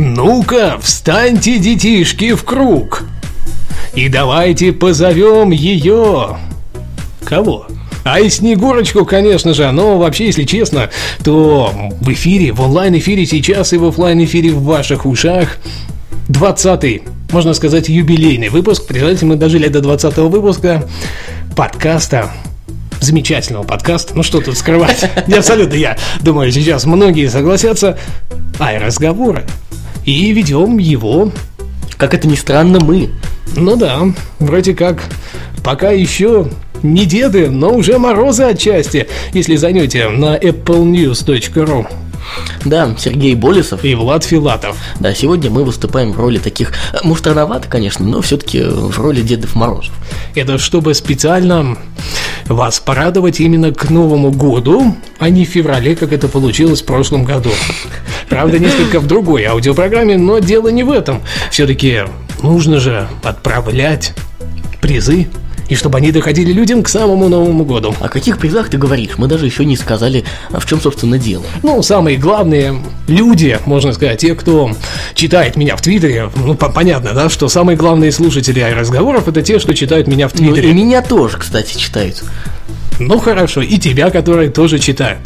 Ну-ка, встаньте, детишки, в круг. И давайте позовем ее. Кого? А и Снегурочку, конечно же, но вообще, если честно, то в эфире, в онлайн-эфире сейчас и в офлайн эфире в ваших ушах 20-й, можно сказать, юбилейный выпуск. Представляете, мы дожили до 20-го выпуска подкаста замечательного подкаста. Ну что тут скрывать? Не абсолютно я думаю, сейчас многие согласятся. Ай, разговоры. И ведем его Как это ни странно, мы. ну да, вроде как пока еще не деды, но уже морозы отчасти, если зайдете на applenews.ru Да, Сергей Болесов. и Влад Филатов. Да, сегодня мы выступаем в роли таких, э, может, рановато, конечно, но все-таки в роли Дедов Морозов. Это чтобы специально вас порадовать именно к Новому году, а не в феврале, как это получилось в прошлом году. Правда, несколько в другой аудиопрограмме, но дело не в этом. Все-таки нужно же отправлять призы, и чтобы они доходили людям к самому Новому году. О каких призах ты говоришь? Мы даже еще не сказали, а в чем, собственно, дело. Ну, самые главные люди, можно сказать, те, кто читает меня в Твиттере, ну, по- понятно, да, что самые главные слушатели разговоров это те, что читают меня в Ну, и Твиттере. меня тоже, кстати, читают. Ну, хорошо, и тебя, которые тоже читают.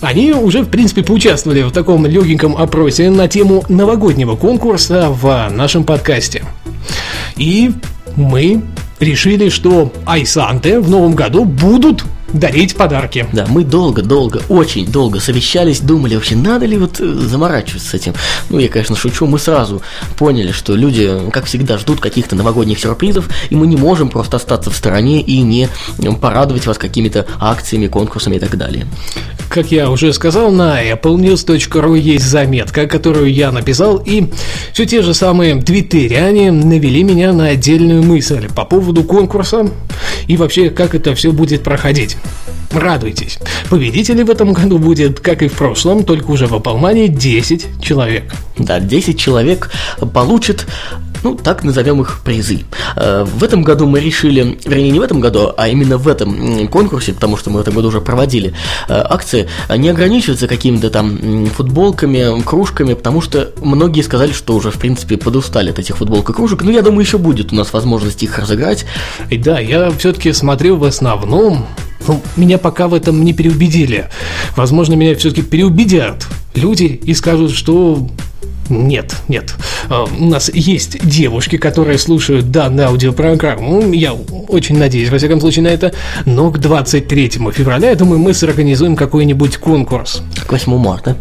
Они уже, в принципе, поучаствовали в таком легеньком опросе на тему новогоднего конкурса в нашем подкасте. И мы решили, что Айсанте в новом году будут дарить подарки. Да, мы долго-долго, очень долго совещались, думали вообще, надо ли вот э, заморачиваться с этим. Ну, я, конечно, шучу, мы сразу поняли, что люди, как всегда, ждут каких-то новогодних сюрпризов, и мы не можем просто остаться в стороне и не порадовать вас какими-то акциями, конкурсами и так далее. Как я уже сказал, на applenews.ru есть заметка, которую я написал, и все те же самые твиттеряне навели меня на отдельную мысль по поводу конкурса и вообще, как это все будет проходить. Радуйтесь. Победителей в этом году будет, как и в прошлом, только уже в Апалмане 10 человек. Да, 10 человек получат, ну, так назовем их призы. Э, В этом году мы решили, вернее, не в этом году, а именно в этом конкурсе, потому что мы в этом году уже проводили э, акции, э, не ограничиваться какими-то там футболками, кружками, потому что многие сказали, что уже, в принципе, подустали от этих футболок и кружек. Но я думаю, еще будет у нас возможность их разыграть. И да, я все-таки смотрю в основном, ну, меня пока в этом не переубедили. Возможно, меня все-таки переубедят люди и скажут, что нет, нет. А, У нас есть девушки, которые слушают данную аудиопрограмму. Я очень надеюсь, во всяком случае, на это. Но к 23 февраля, я думаю, мы сорганизуем какой-нибудь конкурс. К 8 марта.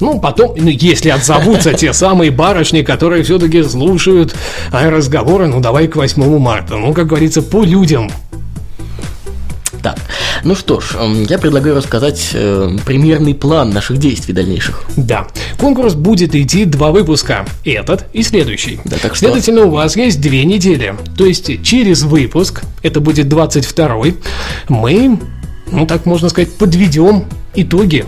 Ну, потом, ну, если отзовутся те самые барышни, которые все-таки слушают а, разговоры, ну, давай к 8 марта. Ну, как говорится, по людям. Так, ну что ж, я предлагаю рассказать э, примерный план наших действий дальнейших. Да, конкурс будет идти два выпуска, этот и следующий. Да, так что- Следовательно, у вас есть две недели. То есть через выпуск, это будет 22 мы, ну так можно сказать, подведем итоги